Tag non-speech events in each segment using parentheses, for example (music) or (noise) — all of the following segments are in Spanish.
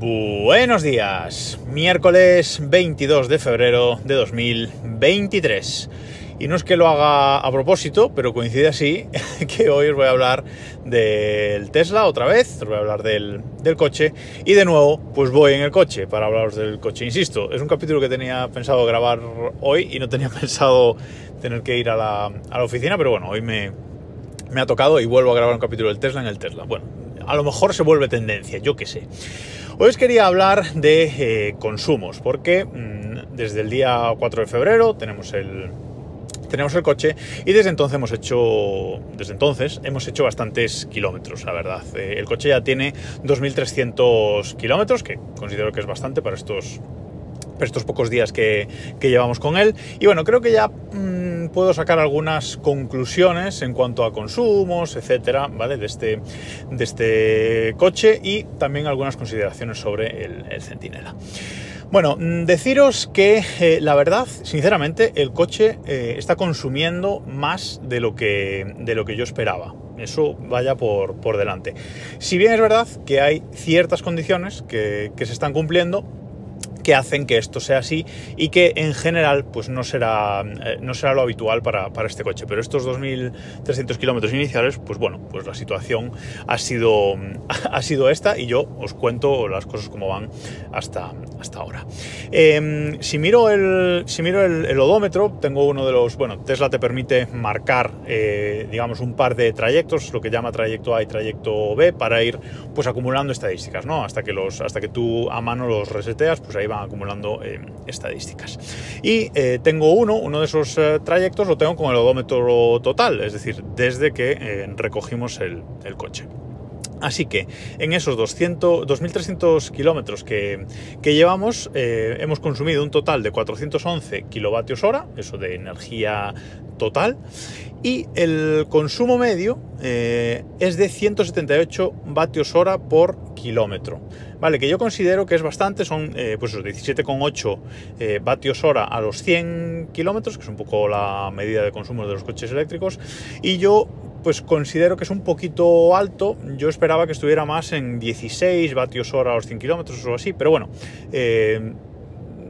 Buenos días, miércoles 22 de febrero de 2023. Y no es que lo haga a propósito, pero coincide así (laughs) que hoy os voy a hablar del Tesla otra vez, os voy a hablar del, coche y de nuevo pues voy en el coche para hablaros del coche. Insisto, es un capítulo que tenía pensado grabar hoy y no tenía (laughs) pensado tener que ir a la, a la oficina, pero bueno, hoy me, me ha tocado y vuelvo a grabar un capítulo del Tesla en el Tesla. Bueno, a lo mejor se vuelve tendencia, yo qué sé. Hoy os quería hablar de eh, consumos, porque mm, desde el día 4 de febrero tenemos el, tenemos el coche y desde entonces hemos hecho desde entonces hemos hecho bastantes kilómetros la verdad. Eh, el coche ya tiene 2.300 kilómetros que considero que es bastante para estos estos pocos días que, llevamos con él. Y bueno, creo que ya mm, puedo sacar algunas conclusiones en cuanto a consumos, etcétera, ¿vale? De este, de este coche y también algunas consideraciones sobre el, el Centinela. Bueno, mm, deciros que eh, la verdad, sinceramente, el coche eh, está consumiendo más de lo que, de lo que yo esperaba. Eso vaya por, por delante. Si bien es verdad que hay ciertas condiciones que, que se están cumpliendo, hacen que esto sea así y que en general pues no será, eh, no será lo habitual para, este coche. Pero estos 2.300 kilómetros iniciales, pues bueno, pues la situación ha sido, (laughs) ha sido esta y yo os cuento las cosas como van hasta, hasta ahora. Em, si miro, el, si miro el, odómetro, tengo uno de los, bueno, Tesla te permite marcar, eh, digamos, un par de trayectos, lo que llama trayecto A y trayecto B, para ir pues acumulando estadísticas, ¿no? Hasta que, los, hasta que tú a mano los reseteas, pues ahí acumulando eh, estadísticas. Y eh, tengo uno, uno de esos eh, trayectos lo tengo con el odómetro total, es decir, desde que recogimos el, coche. Así que en esos 200, 2.300 kilómetros que, llevamos hemos consumido un total de 411 kilovatios hora, eso de energía total, y el consumo medio es de 178 vatios hora por kilómetro. Vale, que yo considero que es bastante, son eh, pues 17,8 eh, vatios hora a los 100 kilómetros, que es un poco la medida de consumo de los coches eléctricos, y yo pues considero que es un poquito alto, yo esperaba que estuviera más en 16 vatios hora a los 100 kilómetros o así, pero bueno, eh,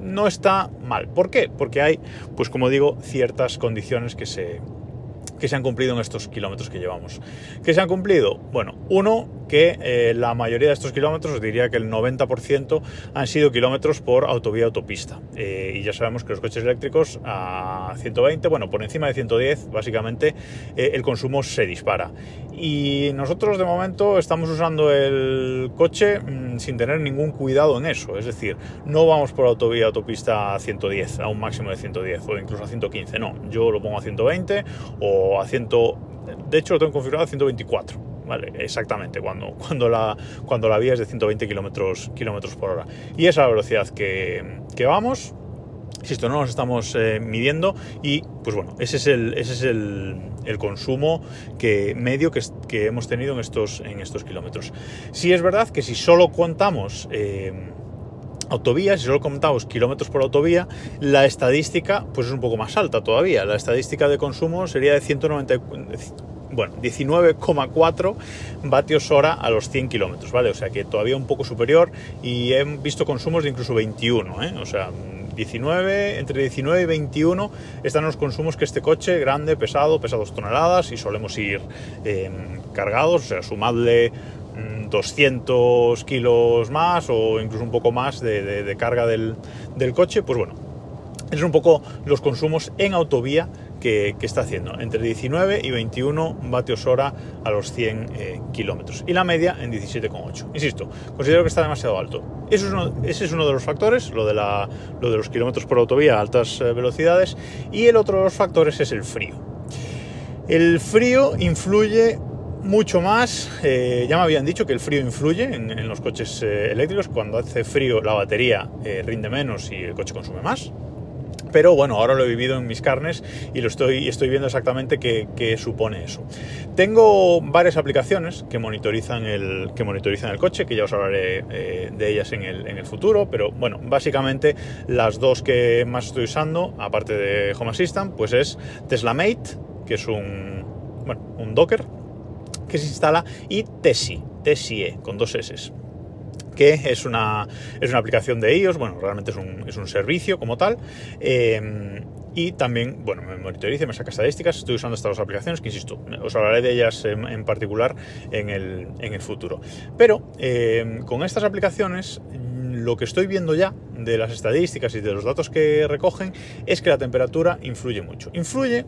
no está mal. ¿Por qué? Porque hay, pues como digo, ciertas condiciones que se, que se han cumplido en estos kilómetros que llevamos. ¿Qué se han cumplido? Bueno, uno, que eh, la mayoría de estos kilómetros, os diría que el 90% han sido kilómetros por autovía autopista. Eh, y ya sabemos que los coches eléctricos a 120, bueno, por encima de 110, básicamente eh, el consumo se dispara. Y nosotros de momento estamos usando el coche mm, sin tener ningún cuidado en eso. Es decir, no vamos por autovía autopista a 110, a un máximo de 110 o incluso a 115. No, yo lo pongo a 120 o a 100. De hecho, lo tengo configurado a 124. ¿vale? Exactamente, cuando, (laughs) cuando, la, cuando la vía es de 120 kilómetros por hora. Y esa es la velocidad que, que vamos. esto no nos estamos eh, midiendo y pues bueno, ese es el, ese es el, el consumo que, medio que, que, hemos tenido en estos, en estos kilómetros. Sí es verdad que si solo contamos eh, autovías, si solo contamos kilómetros por autovía, la estadística pues es un poco más alta todavía. La estadística de consumo sería de 190, bueno, 19,4 vatios hora a los 100 kilómetros, ¿vale? O sea que todavía un poco superior y he visto consumos de incluso 21, ¿eh? O sea, 19, entre 19 y 21 están los consumos que este coche, grande, pesado, pesa 2 toneladas y solemos ir em, cargados, o sea, sumadle 200 mm, kilos más o incluso un poco más de, carga del, coche, pues bueno, es un poco los consumos en autovía que, está haciendo, entre 19 y 21 vatios hora a los 100 eh, kilómetros. Y la media en 17,8. Insisto, considero que está demasiado alto. Eso es uno, ese es uno de los factores, lo de, la, de los kilómetros por autovía a altas eh, velocidades. Y el otro de los factores es el frío. El frío influye mucho más. Eh, ya me habían dicho que el frío influye en, los coches eléctricos. Cuando hace frío la batería rinde menos y el coche consume más. Pero bueno, ahora lo he vivido en mis carnes y lo estoy, estoy viendo exactamente qué, supone eso. Tengo varias aplicaciones que monitorizan el, que monitorizan el coche, que ya os hablaré eh, de ellas en el, en el, futuro, pero bueno, básicamente las dos que más estoy usando, aparte de Home Assistant, pues es Tesla Mate, que es un, un Docker que se instala, y Tessie, Tessie, con dos S que es una, es una aplicación de iOS, bueno, realmente es un, es un servicio como tal. Eh, y también, bueno, me monitoriza, me saca estadísticas, estoy usando estas dos aplicaciones que, insisto, os hablaré de ellas en, particular en el, en el, futuro. Pero eh, con estas aplicaciones lo que estoy viendo ya de las estadísticas y de los datos que recogen es que la temperatura influye mucho. Influye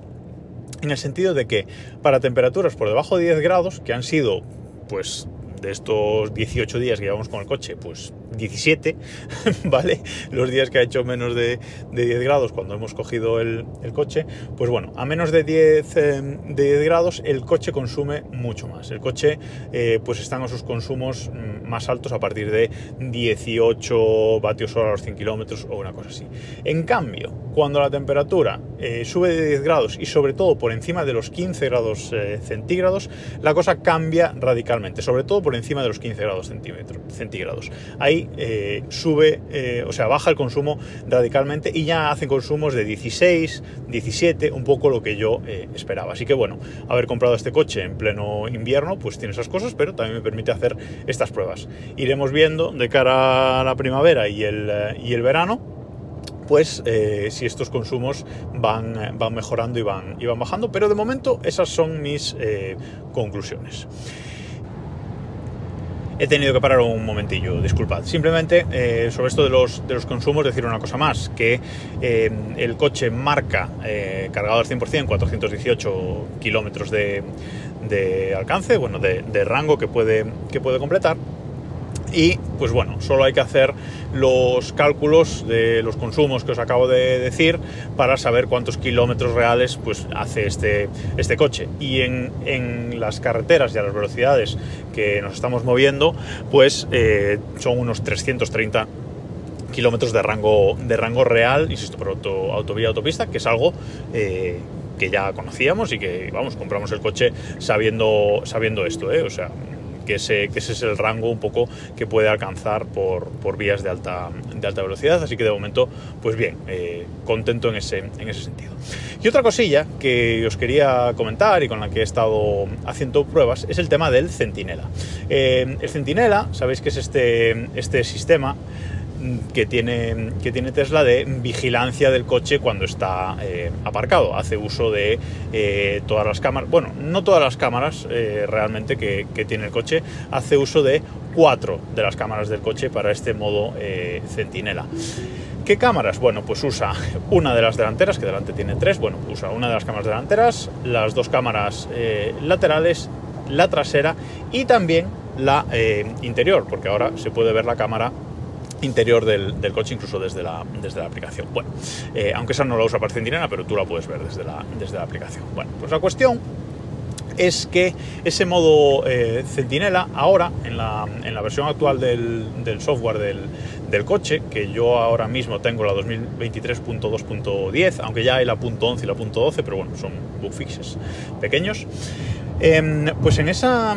en el sentido de que para temperaturas por debajo de 10 grados, que han sido pues de estos 18 días que llevamos con el coche, pues 17, (laughs) ¿vale? Los días que ha hecho menos de, 10 grados cuando hemos cogido el, coche, pues bueno, a menos de 10, em, de 10 grados el coche consume mucho más. El coche eh, pues están a sus consumos mm, más altos a partir de 18 vatios hora a los 100 kilómetros o una cosa así. En cambio, cuando la temperatura eh, sube de 10 grados y sobre todo por encima de los 15 grados eh, centígrados, la cosa cambia radicalmente, sobre todo por encima de los 15 grados centígrados. Ahí eh, sube, eh, o sea, baja el consumo radicalmente y ya hacen consumos de 16, 17, un poco lo que yo eh, esperaba. Así que bueno, haber comprado este coche en pleno invierno, pues tiene esas cosas, pero también me permite hacer estas pruebas. Iremos viendo de cara a la primavera y el, y el verano pues si estos consumos van, van mejorando y van, y van bajando, pero de momento esas son mis conclusiones he tenido que parar un momentillo, disculpad. Simplemente eh, sobre esto de los, de los consumos decir una cosa más, que eh, el coche marca eh, cargado al 100% 418 kilómetros de, alcance, bueno, de, de, rango que puede, que puede completar y pues bueno, solo hay que hacer los cálculos de los consumos que os acabo de decir para saber cuántos kilómetros reales pues hace este, este coche. Y en, las carreteras y a las velocidades que nos estamos moviendo, pues eh, son unos 330 kilómetros de rango, de rango real, insisto, por auto, autovía autopista, que es algo eh, que ya conocíamos y que, vamos, compramos el coche sabiendo, sabiendo esto, ¿eh? o sea, que ese, es el rango un poco que puede alcanzar por, por vías de alta, de alta velocidad. Así que de momento, pues bien, eh, contento en ese, en ese sentido. Y otra cosilla que os quería comentar y con la que he estado haciendo pruebas es el tema del Centinela. Eh, el Centinela, sabéis que es este, este sistema que tiene, que tiene Tesla de vigilancia del coche cuando está eh, aparcado. Hace uso de eh, todas las cámaras, bueno, no todas las cámaras eh, realmente que, tiene el coche, hace uso de cuatro de las cámaras del coche para este modo centinela. ¿Qué cámaras? Bueno, pues usa una de las delanteras, que delante tiene tres, bueno, usa una de las cámaras delanteras, las dos cámaras laterales, la trasera y también la interior, porque ahora se puede ver la cámara interior del, coche, incluso desde la, desde la aplicación. Bueno, eh, aunque esa no la usa para Centinela, pero tú la puedes ver desde la, desde la aplicación. Bueno, pues la cuestión es que ese modo eh, Centinela ahora, en la, en la, versión actual del, del software del, del, coche, que yo ahora mismo tengo la 2023.2.10, aunque ya hay la .11 y la .12, pero bueno, son bug fixes pequeños, Em, pues en esa,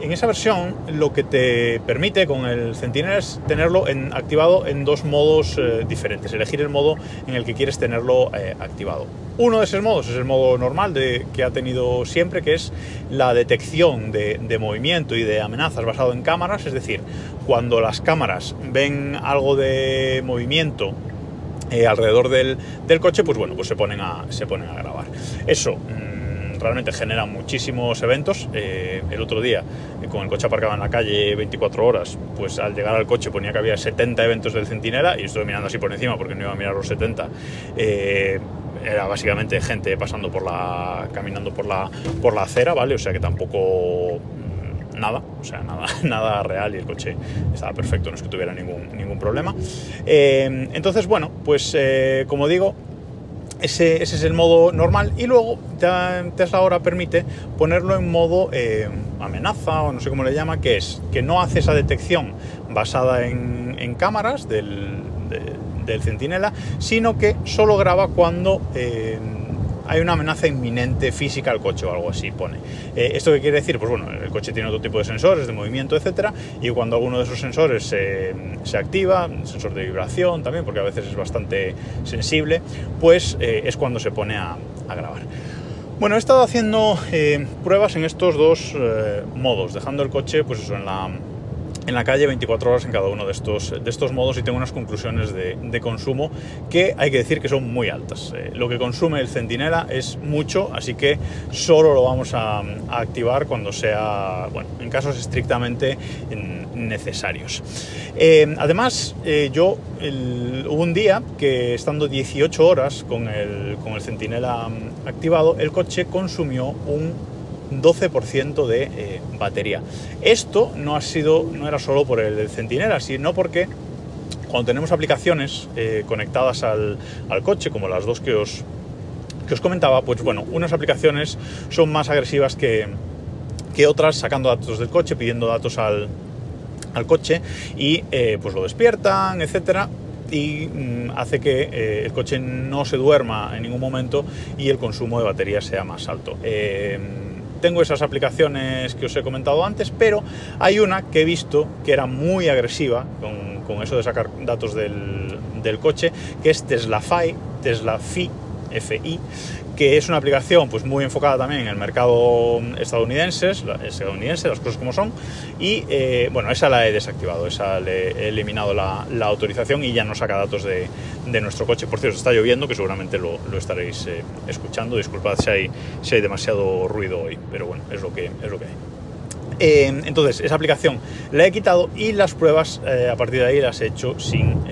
en esa versión lo que te permite con el Sentinel es tenerlo en, activado en dos modos eh, diferentes, elegir el modo en el que quieres tenerlo eh, activado. Uno de esos modos es el modo normal de, que ha tenido siempre, que es la detección de, movimiento y de amenazas basado en cámaras, es decir, cuando las cámaras ven algo de movimiento eh, alrededor del, del, coche, pues bueno, pues se ponen a, se ponen a grabar. Eso realmente genera muchísimos eventos. Eh, el otro día, eh, con el coche aparcado en la calle 24 horas, pues al llegar al coche ponía que había 70 eventos del Centinela y estuve mirando así por encima porque no iba a mirar los 70. Eh, era básicamente gente pasando por la. caminando por la, por la acera, ¿vale? O sea que tampoco mm, nada, o sea, nada, (laughs) nada real y el coche estaba perfecto, no es que tuviera ningún, ningún problema. entonces, bueno, pues como digo, ese, es el modo normal y luego Tesla ahora permite ponerlo en modo eh, amenaza o no sé cómo le llama, que es que no hace esa detección basada en, cámaras del, del, centinela, sino que solo graba cuando... Eh, hay una amenaza inminente física al coche o algo así, pone. Eh, ¿Esto qué quiere decir? Pues bueno, el coche tiene otro tipo de sensores, de movimiento, etcétera, y cuando alguno de esos sensores se, activa, sensor de vibración también, porque a veces es bastante sensible, pues eh, es cuando se pone a, grabar. Bueno, he estado haciendo eh, pruebas en estos dos modos, dejando el coche pues eso, en la en la calle 24 horas en cada uno de estos, de estos modos y tengo unas conclusiones de, consumo que hay que decir que son muy altas. Eh, lo que consume el Centinela es mucho, así que solo lo vamos a, activar cuando sea, bueno, en casos estrictamente necesarios. Eh, además, eh, yo hubo un día que estando 18 horas con el, con el Centinela activado, el coche consumió un 12% de eh, batería. Esto no ha sido, no era solo por el Centinela, sino porque cuando tenemos aplicaciones eh, conectadas al, coche, como las dos que os, que os comentaba, pues bueno, unas aplicaciones son más agresivas que, que otras, sacando datos del coche, pidiendo datos al, al coche y eh, pues lo despiertan, etcétera y mm, hace que el coche no se duerma en ningún momento y el consumo de batería sea más alto tengo esas aplicaciones que os he comentado antes, pero hay una que he visto que era muy agresiva con, eso de sacar datos del, del coche, que es TeslaFi, TeslaFi, FI, que es una aplicación pues, muy enfocada también en el mercado estadounidense, estadounidense las cosas como son, y eh, bueno, esa la he desactivado, esa le he eliminado la, autorización y ya no saca datos de, nuestro coche. Por cierto, está lloviendo, que seguramente lo, estaréis eh, escuchando, disculpad si hay, si hay demasiado ruido hoy, pero bueno, es lo que, es lo que hay. Eh, entonces, esa aplicación la he quitado y las pruebas a partir de ahí las he hecho sin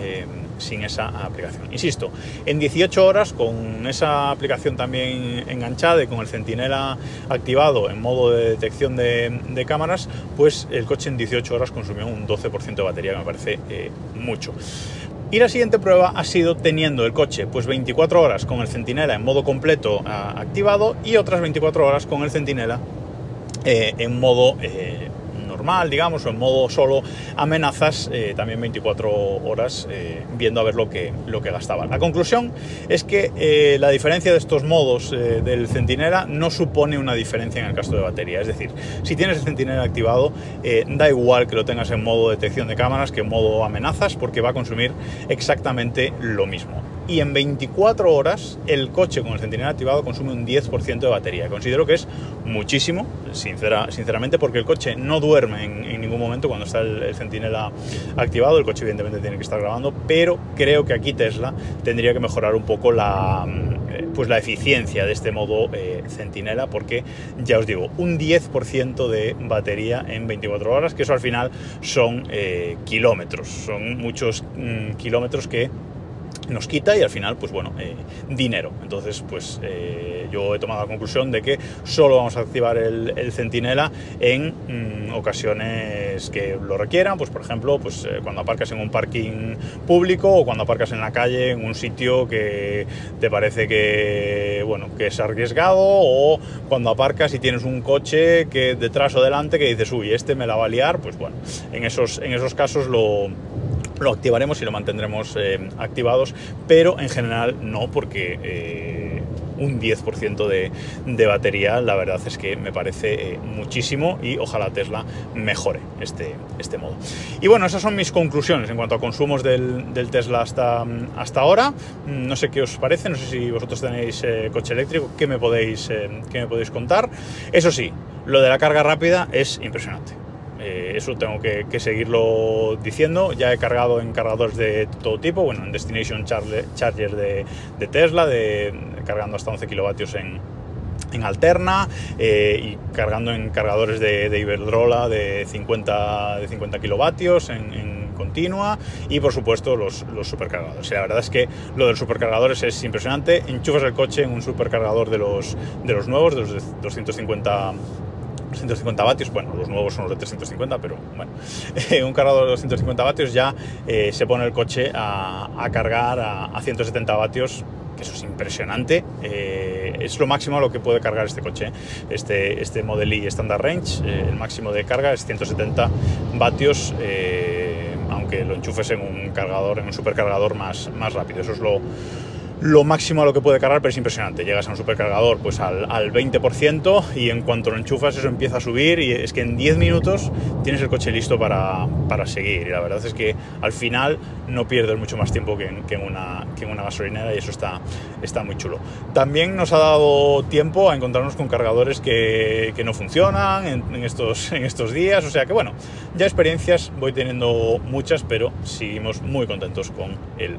sin esa aplicación. Insisto, en 18 horas con esa aplicación también enganchada y con el centinela activado en modo de detección de, cámaras, pues el coche en 18 horas consumió un 12% de batería, que me parece eh, mucho. Y la siguiente prueba ha sido teniendo el coche pues 24 horas con el centinela en modo completo activado y otras 24 horas con el centinela eh, en modo eh, digamos, o en modo solo amenazas, eh, también 24 horas eh, viendo a ver lo que, lo que gastaba. La conclusión es que eh, la diferencia de estos modos del Centinela no supone una diferencia en el caso de batería. Es decir, si tienes el Centinela activado, da igual que lo tengas en modo detección de cámaras que en modo amenazas, porque va a consumir exactamente lo mismo y en 24 horas el coche con el centinela activado consume un 10% de batería. Considero que es muchísimo, sincera, sinceramente, porque el coche no duerme en, ningún momento cuando está el, centinela activado. El coche evidentemente tiene que estar grabando, pero creo que aquí Tesla tendría que mejorar un poco la, eh, pues la eficiencia de este modo eh, centinela, porque ya os digo, un 10% de batería en 24 horas, que eso al final son eh, kilómetros, son muchos mm, kilómetros que nos quita y al final, pues bueno, eh, dinero. Entonces, pues eh, yo he tomado la conclusión de que solo vamos a activar el, centinela en mm, ocasiones que lo requieran, pues por ejemplo, pues eh, cuando aparcas en un parking público o cuando aparcas en la calle en un sitio que te parece que, bueno, que es arriesgado o cuando aparcas y tienes un coche que detrás o delante que dices, uy, este me la va a liar, pues bueno, en esos, en esos casos lo lo activaremos y lo mantendremos eh, activados, pero en general no, porque eh, un 10% de, batería, la verdad es que me parece eh, muchísimo y ojalá Tesla mejore este, este modo. Y bueno, esas son mis conclusiones en cuanto a consumos del, Tesla hasta, hasta ahora. Mm, no sé qué os parece, no sé si vosotros tenéis coche eléctrico, ¿qué me, podéis, qué me podéis contar. Eso sí, lo de la carga rápida es impresionante. Eh, eso tengo que, seguirlo diciendo. Ya he cargado en cargadores de todo tipo, bueno, en Destination Charger de, Tesla, de, cargando hasta 11 kilovatios en, alterna eh, y cargando en cargadores de, Iberdrola de 50, de 50 kilovatios en, continua y por supuesto los, los supercargadores. la verdad es que lo de los supercargadores es impresionante. Enchufas el coche en un supercargador de los, de los nuevos, de los 250 250 vatios, bueno, los nuevos son los de 350, pero bueno, (laughs) un cargador de 250 vatios ya eh, se pone el coche a, cargar a, 170 vatios, que eso es impresionante, eh, es lo máximo a lo que puede cargar este coche, este, este Model Y Standard Range, eh, el máximo de carga es 170 vatios, aunque lo enchufes en un cargador, en un supercargador más, más rápido, eso es lo lo máximo a lo que puede cargar, pero es impresionante. Llegas a un supercargador pues al, al, 20% y en cuanto lo enchufas eso empieza a subir y es que en 10 minutos tienes el coche listo para, para seguir. Y la verdad es que al final no pierdes mucho más tiempo que en, que en, una, que en una gasolinera y eso está, está muy chulo. También nos ha dado tiempo a encontrarnos con cargadores que, que no funcionan en, en, estos, (laughs) en estos días. O sea que bueno, ya experiencias voy teniendo muchas, pero seguimos muy contentos con el